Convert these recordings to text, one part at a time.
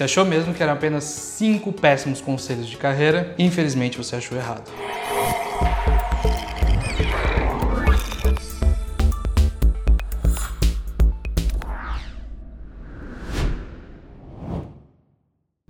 Você achou mesmo que eram apenas 5 péssimos conselhos de carreira? Infelizmente você achou errado.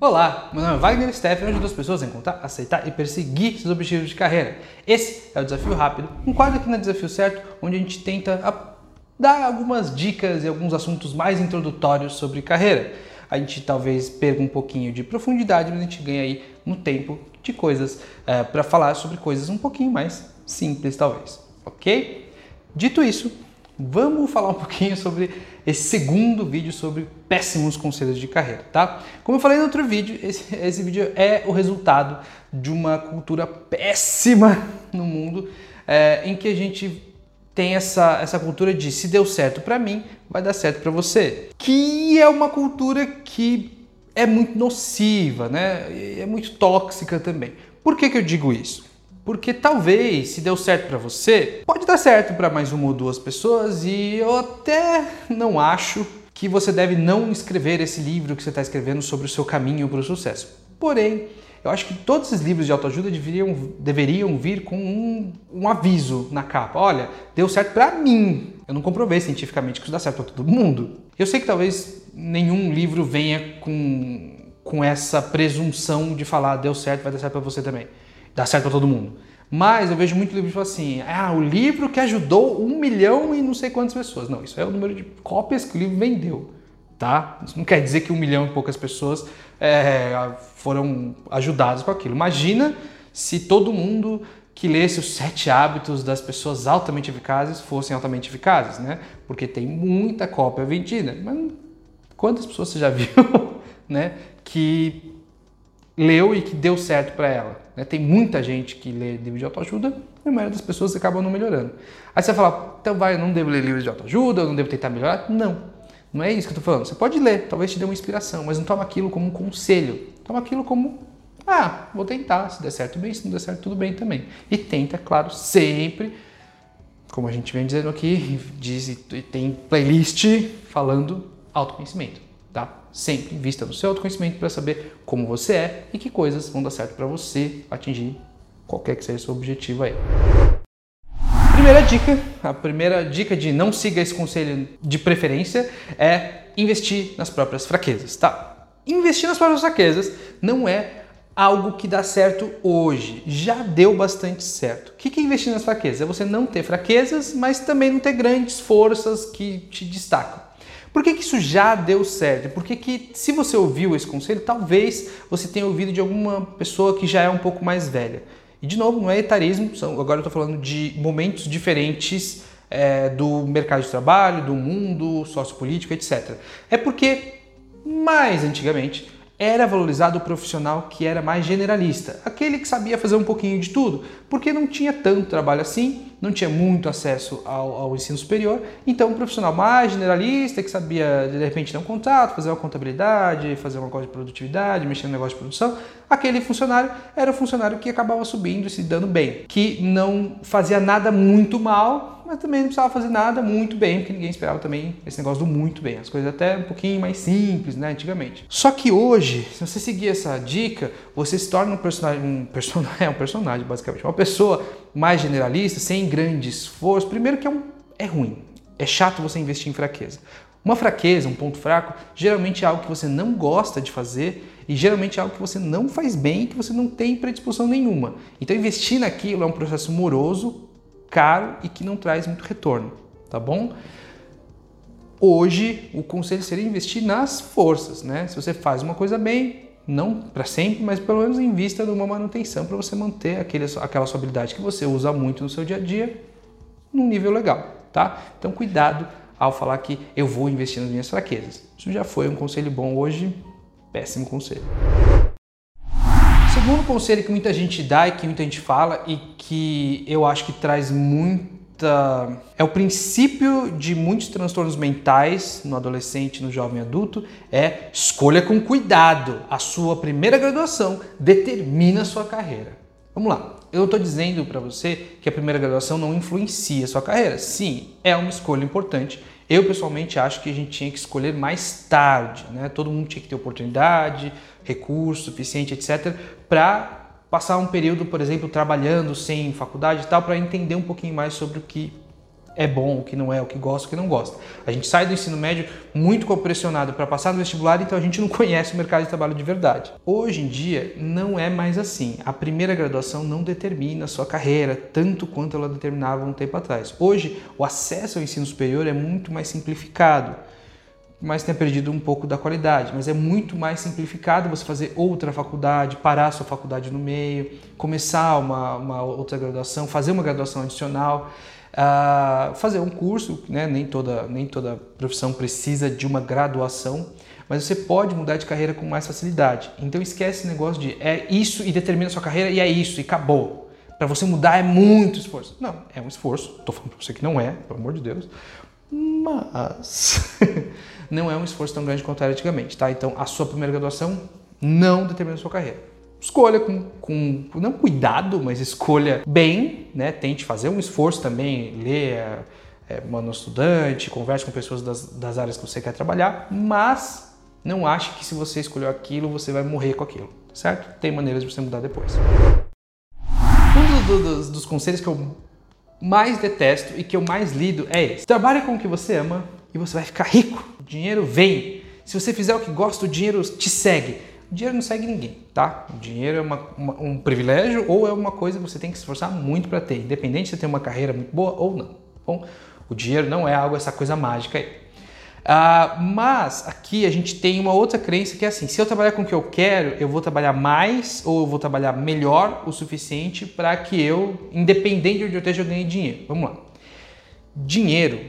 Olá, meu nome é Wagner Steffen e eu ajudo as pessoas a encontrar, aceitar e perseguir seus objetivos de carreira. Esse é o Desafio Rápido, um quadro aqui na Desafio Certo, onde a gente tenta dar algumas dicas e alguns assuntos mais introdutórios sobre carreira. A gente talvez perca um pouquinho de profundidade, mas a gente ganha aí no tempo de coisas é, para falar sobre coisas um pouquinho mais simples, talvez. Ok? Dito isso, vamos falar um pouquinho sobre esse segundo vídeo sobre péssimos conselhos de carreira, tá? Como eu falei no outro vídeo, esse, esse vídeo é o resultado de uma cultura péssima no mundo, é, em que a gente tem essa, essa cultura de se deu certo para mim, vai dar certo para você. Que é uma cultura que é muito nociva, né? É muito tóxica também. Por que, que eu digo isso? Porque talvez, se deu certo para você, pode dar certo para mais uma ou duas pessoas e eu até não acho que você deve não escrever esse livro que você está escrevendo sobre o seu caminho para o sucesso. Porém, eu acho que todos esses livros de autoajuda deveriam, deveriam vir com um, um aviso na capa. Olha, deu certo para mim. Eu não comprovei cientificamente que isso dá certo para todo mundo. Eu sei que talvez nenhum livro venha com, com essa presunção de falar deu certo, vai dar certo para você também dá certo para todo mundo. Mas eu vejo muito livro fala assim: ah, o livro que ajudou um milhão e não sei quantas pessoas. Não, isso é o número de cópias que o livro vendeu. Tá? Isso não quer dizer que um milhão e poucas pessoas é, foram ajudadas com aquilo. Imagina se todo mundo que lesse os sete hábitos das pessoas altamente eficazes fossem altamente eficazes, né? Porque tem muita cópia vendida. Mas quantas pessoas você já viu, né? Que leu e que deu certo para ela. Né? Tem muita gente que lê livro de autoajuda e a maioria das pessoas acabam não melhorando. Aí você fala, então vai, eu não devo ler livros de autoajuda, eu não devo tentar melhorar. Não, não é isso que eu estou falando. Você pode ler, talvez te dê uma inspiração, mas não toma aquilo como um conselho. Toma aquilo como, ah, vou tentar, se der certo bem, se não der certo tudo bem também. E tenta, claro, sempre, como a gente vem dizendo aqui, diz e tem playlist falando autoconhecimento tá? Sempre invista no seu autoconhecimento para saber como você é e que coisas vão dar certo para você atingir qualquer que seja o seu objetivo aí. Primeira dica, a primeira dica de não siga esse conselho de preferência é investir nas próprias fraquezas, tá? Investir nas próprias fraquezas não é algo que dá certo hoje, já deu bastante certo. O que é investir nas fraquezas? É você não ter fraquezas, mas também não ter grandes forças que te destacam. Por que, que isso já deu certo? Porque que, se você ouviu esse conselho, talvez você tenha ouvido de alguma pessoa que já é um pouco mais velha. E de novo, não é etarismo, são, agora eu estou falando de momentos diferentes é, do mercado de trabalho, do mundo sociopolítico, etc. É porque mais antigamente era valorizado o profissional que era mais generalista, aquele que sabia fazer um pouquinho de tudo, porque não tinha tanto trabalho assim, não tinha muito acesso ao, ao ensino superior, então um profissional mais generalista, que sabia de repente ter um contato, fazer uma contabilidade, fazer uma coisa de produtividade, mexer no negócio de produção, aquele funcionário era o funcionário que acabava subindo e se dando bem, que não fazia nada muito mal, mas também não precisava fazer nada muito bem, porque ninguém esperava também esse negócio do muito bem. As coisas até um pouquinho mais simples, né, antigamente. Só que hoje, se você seguir essa dica, você se torna um personagem, um personagem, é um personagem basicamente, uma pessoa mais generalista, sem grande esforço. Primeiro que é, um, é ruim, é chato você investir em fraqueza. Uma fraqueza, um ponto fraco, geralmente é algo que você não gosta de fazer e geralmente é algo que você não faz bem e que você não tem predisposição nenhuma. Então investir naquilo é um processo moroso, caro e que não traz muito retorno, tá bom? Hoje, o conselho seria investir nas forças, né? Se você faz uma coisa bem, não para sempre, mas pelo menos invista numa manutenção para você manter aquele, aquela sua habilidade que você usa muito no seu dia a dia num nível legal, tá? Então, cuidado ao falar que eu vou investir nas minhas fraquezas. Isso já foi um conselho bom hoje, péssimo conselho. Segundo conselho que muita gente dá e que muita gente fala e que eu acho que traz muita. É o princípio de muitos transtornos mentais no adolescente, no jovem adulto, é escolha com cuidado. A sua primeira graduação determina a sua carreira. Vamos lá. Eu estou dizendo para você que a primeira graduação não influencia a sua carreira. Sim, é uma escolha importante Eu pessoalmente acho que a gente tinha que escolher mais tarde, né? Todo mundo tinha que ter oportunidade, recurso suficiente, etc, para passar um período, por exemplo, trabalhando sem faculdade e tal, para entender um pouquinho mais sobre o que é bom, o que não é, o que gosta, o que não gosta. A gente sai do ensino médio muito pressionado para passar no vestibular, então a gente não conhece o mercado de trabalho de verdade. Hoje em dia não é mais assim. A primeira graduação não determina a sua carreira tanto quanto ela determinava um tempo atrás. Hoje o acesso ao ensino superior é muito mais simplificado mas tenha perdido um pouco da qualidade. Mas é muito mais simplificado você fazer outra faculdade, parar a sua faculdade no meio, começar uma, uma outra graduação, fazer uma graduação adicional, uh, fazer um curso, né? nem, toda, nem toda profissão precisa de uma graduação, mas você pode mudar de carreira com mais facilidade. Então esquece esse negócio de é isso e determina a sua carreira e é isso e acabou. Para você mudar é muito esforço. Não, é um esforço. Estou falando para você que não é, pelo amor de Deus. Mas não é um esforço tão grande quanto era antigamente, tá? Então, a sua primeira graduação não determina a sua carreira. Escolha com, com não cuidado, mas escolha bem, né? Tente fazer um esforço também, leia, é, manda um estudante, converse com pessoas das, das áreas que você quer trabalhar, mas não ache que se você escolheu aquilo, você vai morrer com aquilo, certo? Tem maneiras de você mudar depois. Um dos, dos, dos conselhos que eu mais detesto e que eu mais lido é esse. Trabalhe com o que você ama e você vai ficar rico. O dinheiro vem. Se você fizer o que gosta, o dinheiro te segue. O dinheiro não segue ninguém, tá? O dinheiro é uma, uma, um privilégio ou é uma coisa que você tem que se esforçar muito para ter, independente se você tem uma carreira muito boa ou não. Tá bom, o dinheiro não é algo, essa coisa mágica aí. Uh, mas aqui a gente tem uma outra crença que é assim: se eu trabalhar com o que eu quero, eu vou trabalhar mais ou eu vou trabalhar melhor o suficiente para que eu, independente de onde eu esteja, eu ganhe dinheiro. Vamos lá. Dinheiro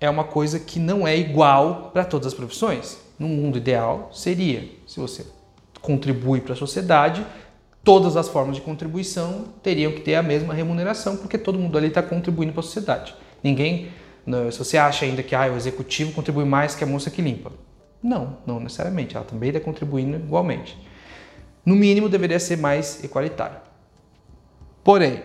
é uma coisa que não é igual para todas as profissões. No mundo ideal seria, se você contribui para a sociedade, todas as formas de contribuição teriam que ter a mesma remuneração, porque todo mundo ali está contribuindo para a sociedade. Ninguém se você acha ainda que ah, o executivo contribui mais que a moça que limpa. Não, não necessariamente. Ela também está contribuindo igualmente. No mínimo, deveria ser mais igualitário. Porém,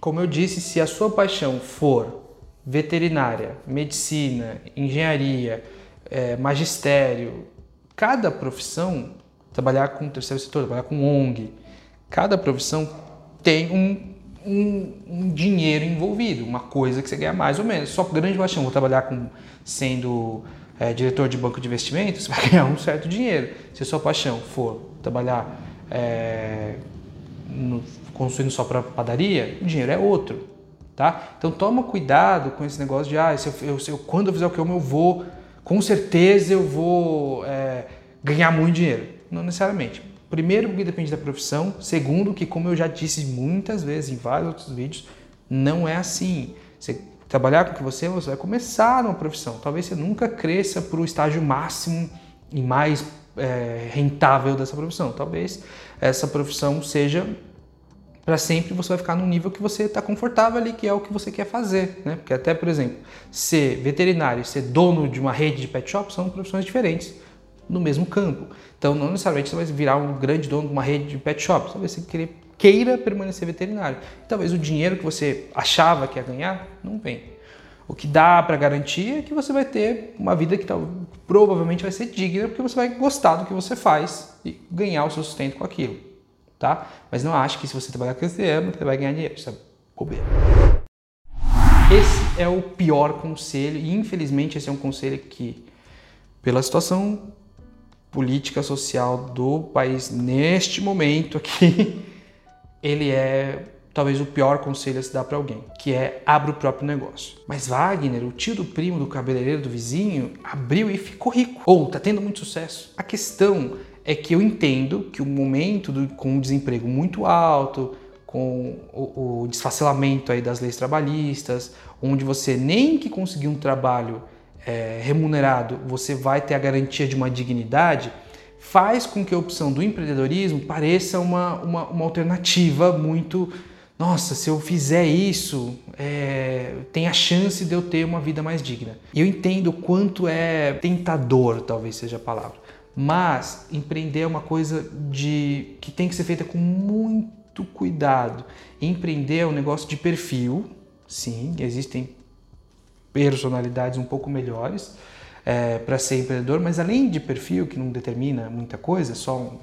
como eu disse, se a sua paixão for veterinária, medicina, engenharia, é, magistério, cada profissão, trabalhar com o terceiro setor, trabalhar com ONG, cada profissão tem um um, um, dinheiro envolvido, uma coisa que você ganha mais ou menos. Só grande paixão, vou trabalhar com, sendo é, diretor de banco de investimentos, você vai ganhar um certo dinheiro. Se a sua paixão for trabalhar é, no, construindo só para padaria, o dinheiro é outro. Tá? Então toma cuidado com esse negócio de ah, se eu, eu, se eu, quando eu fizer o que eu eu vou, com certeza eu vou é, ganhar muito dinheiro. Não necessariamente. Primeiro, porque depende da profissão. Segundo, que como eu já disse muitas vezes em vários outros vídeos, não é assim. Você trabalhar com o que você, você vai começar numa profissão. Talvez você nunca cresça para o estágio máximo e mais é, rentável dessa profissão. Talvez essa profissão seja para sempre você vai ficar num nível que você está confortável ali, que é o que você quer fazer, né? Porque até, por exemplo, ser veterinário, ser dono de uma rede de pet shop são profissões diferentes no mesmo campo. Então, não necessariamente você vai virar um grande dono de uma rede de pet shops, talvez você queira permanecer veterinário. Talvez o dinheiro que você achava que ia ganhar não vem. O que dá para garantir é que você vai ter uma vida que provavelmente vai ser digna, porque você vai gostar do que você faz e ganhar o seu sustento com aquilo, tá? Mas não ache que se você trabalhar com esse ano, você vai ganhar dinheiro, isso é bobeira. Esse é o pior conselho e infelizmente esse é um conselho que, pela situação política social do país neste momento aqui, ele é talvez o pior conselho a se dar para alguém, que é abra o próprio negócio. Mas Wagner, o tio do primo do cabeleireiro do vizinho, abriu e ficou rico. Ou tá tendo muito sucesso. A questão é que eu entendo que o momento do, com o desemprego muito alto, com o, o desfacelamento aí das leis trabalhistas, onde você nem que conseguiu um trabalho é, remunerado, você vai ter a garantia de uma dignidade, faz com que a opção do empreendedorismo pareça uma, uma, uma alternativa muito. Nossa, se eu fizer isso, é, tem a chance de eu ter uma vida mais digna. Eu entendo quanto é tentador, talvez seja a palavra. Mas empreender é uma coisa de que tem que ser feita com muito cuidado. Empreender é um negócio de perfil, sim, existem personalidades um pouco melhores é, para ser empreendedor, mas além de perfil, que não determina muita coisa, só um,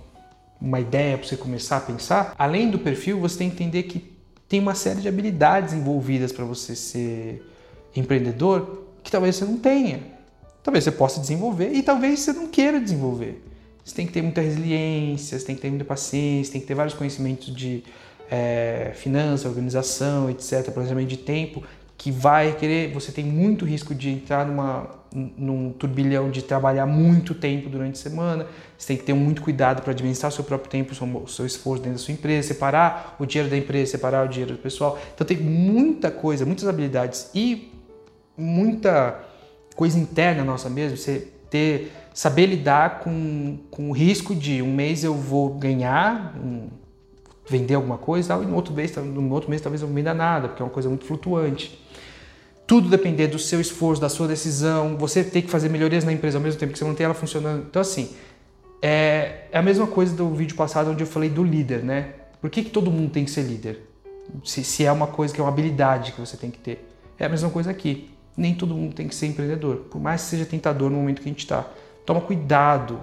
uma ideia para você começar a pensar, além do perfil, você tem que entender que tem uma série de habilidades envolvidas para você ser empreendedor que talvez você não tenha. Talvez você possa desenvolver e talvez você não queira desenvolver. Você tem que ter muita resiliência, você tem que ter muita paciência, tem que ter vários conhecimentos de é, finança, organização, etc., planejamento de tempo, que vai querer, você tem muito risco de entrar numa, num turbilhão de trabalhar muito tempo durante a semana, você tem que ter muito cuidado para administrar o seu próprio tempo, o seu esforço dentro da sua empresa, separar o dinheiro da empresa, separar o dinheiro do pessoal. Então tem muita coisa, muitas habilidades e muita coisa interna nossa mesmo, você ter, saber lidar com, com o risco de um mês eu vou ganhar, um, vender alguma coisa, e no outro mês, no outro mês talvez não venda nada, porque é uma coisa muito flutuante tudo depender do seu esforço, da sua decisão, você tem que fazer melhorias na empresa ao mesmo tempo que você mantém ela funcionando. Então, assim, é, é a mesma coisa do vídeo passado onde eu falei do líder, né? Por que, que todo mundo tem que ser líder? Se, se é uma coisa que é uma habilidade que você tem que ter. É a mesma coisa aqui. Nem todo mundo tem que ser empreendedor, por mais que seja tentador no momento que a gente está. Toma cuidado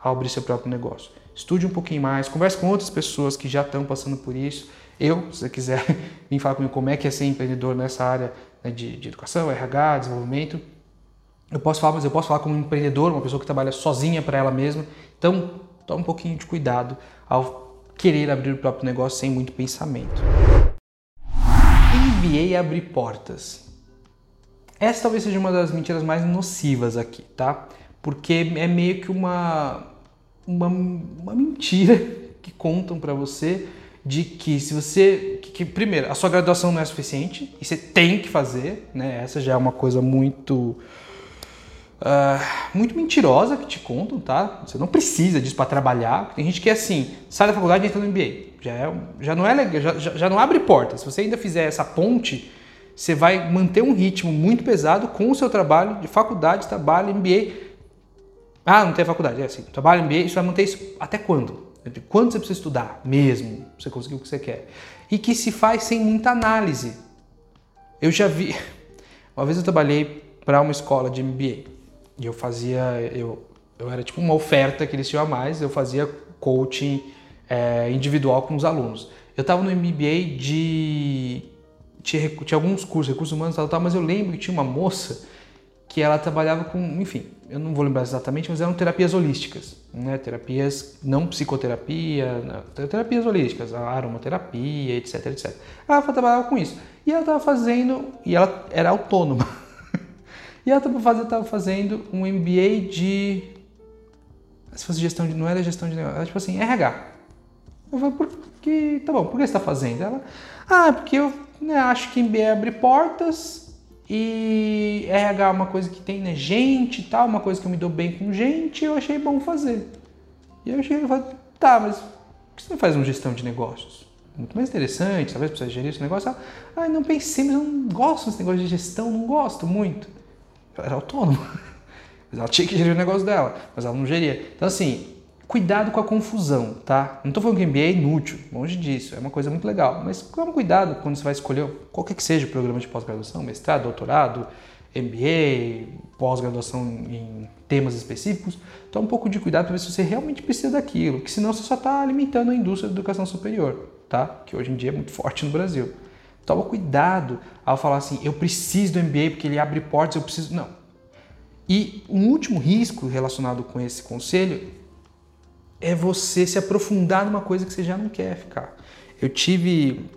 ao abrir seu próprio negócio. Estude um pouquinho mais, converse com outras pessoas que já estão passando por isso. Eu, se você quiser vir falar comigo como é que é ser empreendedor nessa área, né, de, de educação, RH, desenvolvimento. Eu posso falar, mas eu posso falar como um empreendedor, uma pessoa que trabalha sozinha para ela mesma. Então, tome um pouquinho de cuidado ao querer abrir o próprio negócio sem muito pensamento. MBA abre portas. Essa talvez seja uma das mentiras mais nocivas aqui, tá? Porque é meio que uma, uma, uma mentira que contam para você de que se você que, que, primeiro a sua graduação não é suficiente e você tem que fazer né? Essa já é uma coisa muito uh, muito mentirosa que te contam tá? Você não precisa disso para trabalhar. Tem gente que é assim sai da faculdade e entra no MBA já é, já não é legal já, já, já não abre porta. Se você ainda fizer essa ponte você vai manter um ritmo muito pesado com o seu trabalho de faculdade trabalho MBA ah não tem faculdade é assim trabalho MBA isso vai manter isso até quando de quanto você precisa estudar mesmo para você conseguir o que você quer. E que se faz sem muita análise. Eu já vi. Uma vez eu trabalhei para uma escola de MBA e eu fazia. Eu, eu era tipo uma oferta que eles tinham a mais, eu fazia coaching é, individual com os alunos. Eu estava no MBA de. Tinha, tinha alguns cursos, recursos humanos e tal, tal, mas eu lembro que tinha uma moça que ela trabalhava com, enfim, eu não vou lembrar exatamente, mas eram terapias holísticas, né? Terapias não psicoterapia, não, terapias holísticas, aromaterapia, etc, etc. Ela trabalhava com isso e ela estava fazendo e ela era autônoma. e ela estava fazendo um MBA de se fosse gestão de não era gestão de negócio, era tipo assim RH. Eu falei, por que tá bom? Por que você está fazendo? Ela, ah, porque eu né, acho que MBA abre portas e RH é uma coisa que tem, né? Gente e tal, uma coisa que eu me dou bem com gente, eu achei bom fazer. E eu achei, eu falei, tá, mas por que você não faz uma gestão de negócios? Muito mais interessante, talvez precisa gerir esse negócio. Ah, não pensei, mas eu não gosto desse negócio de gestão, não gosto muito. Ela era autônoma. Ela tinha que gerir o negócio dela, mas ela não geria. Então, assim, Cuidado com a confusão, tá? Não estou falando que MBA é inútil, longe disso, é uma coisa muito legal, mas tome cuidado quando você vai escolher qualquer que seja o programa de pós-graduação, mestrado, doutorado, MBA, pós-graduação em temas específicos, tome um pouco de cuidado para ver se você realmente precisa daquilo, que senão você só está alimentando a indústria da educação superior, tá? Que hoje em dia é muito forte no Brasil. Toma cuidado ao falar assim, eu preciso do MBA porque ele abre portas, eu preciso... Não. E um último risco relacionado com esse conselho é você se aprofundar numa coisa que você já não quer ficar. Eu tive,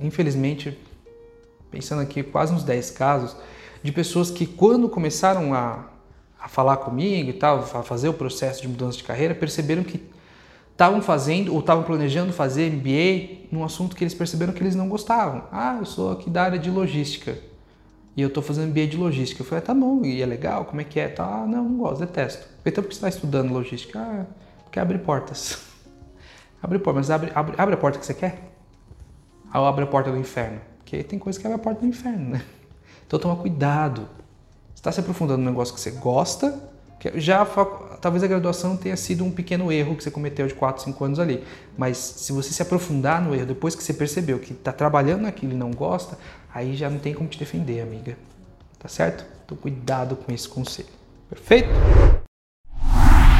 infelizmente, pensando aqui, quase uns 10 casos de pessoas que, quando começaram a, a falar comigo e tal, a fazer o processo de mudança de carreira, perceberam que estavam fazendo ou estavam planejando fazer MBA num assunto que eles perceberam que eles não gostavam. Ah, eu sou aqui da área de logística e eu estou fazendo MBA de logística. Eu falei, ah, tá bom, e é legal, como é que é? Tá, ah, não, não gosto, detesto. Eu falei, então por que você está estudando logística? Ah, porque abre portas. abre portas, mas abre, abre, abre a porta que você quer? Ou abre a porta do inferno? Porque tem coisa que abre a porta do inferno, né? Então toma cuidado. Você está se aprofundando no negócio que você gosta, que já talvez a graduação tenha sido um pequeno erro que você cometeu de 4, 5 anos ali. Mas se você se aprofundar no erro depois que você percebeu que está trabalhando naquilo e não gosta, aí já não tem como te defender, amiga. Tá certo? Então cuidado com esse conselho. Perfeito?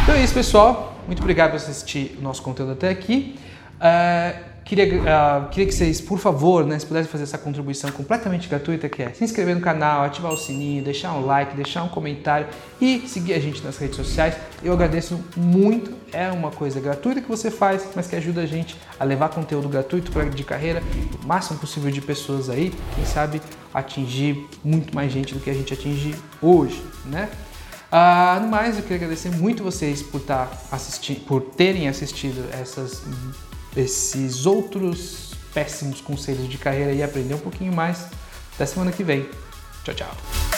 Então é isso, pessoal. Muito obrigado por assistir o nosso conteúdo até aqui. Uh, queria, uh, queria que vocês, por favor, né, se pudessem fazer essa contribuição completamente gratuita, que é se inscrever no canal, ativar o sininho, deixar um like, deixar um comentário e seguir a gente nas redes sociais. Eu agradeço muito. É uma coisa gratuita que você faz, mas que ajuda a gente a levar conteúdo gratuito para de carreira o máximo possível de pessoas aí. Quem sabe atingir muito mais gente do que a gente atinge hoje, né? No mais, eu queria agradecer muito vocês por, tá assistindo, por terem assistido essas, esses outros péssimos conselhos de carreira e aprender um pouquinho mais. Até semana que vem. Tchau, tchau.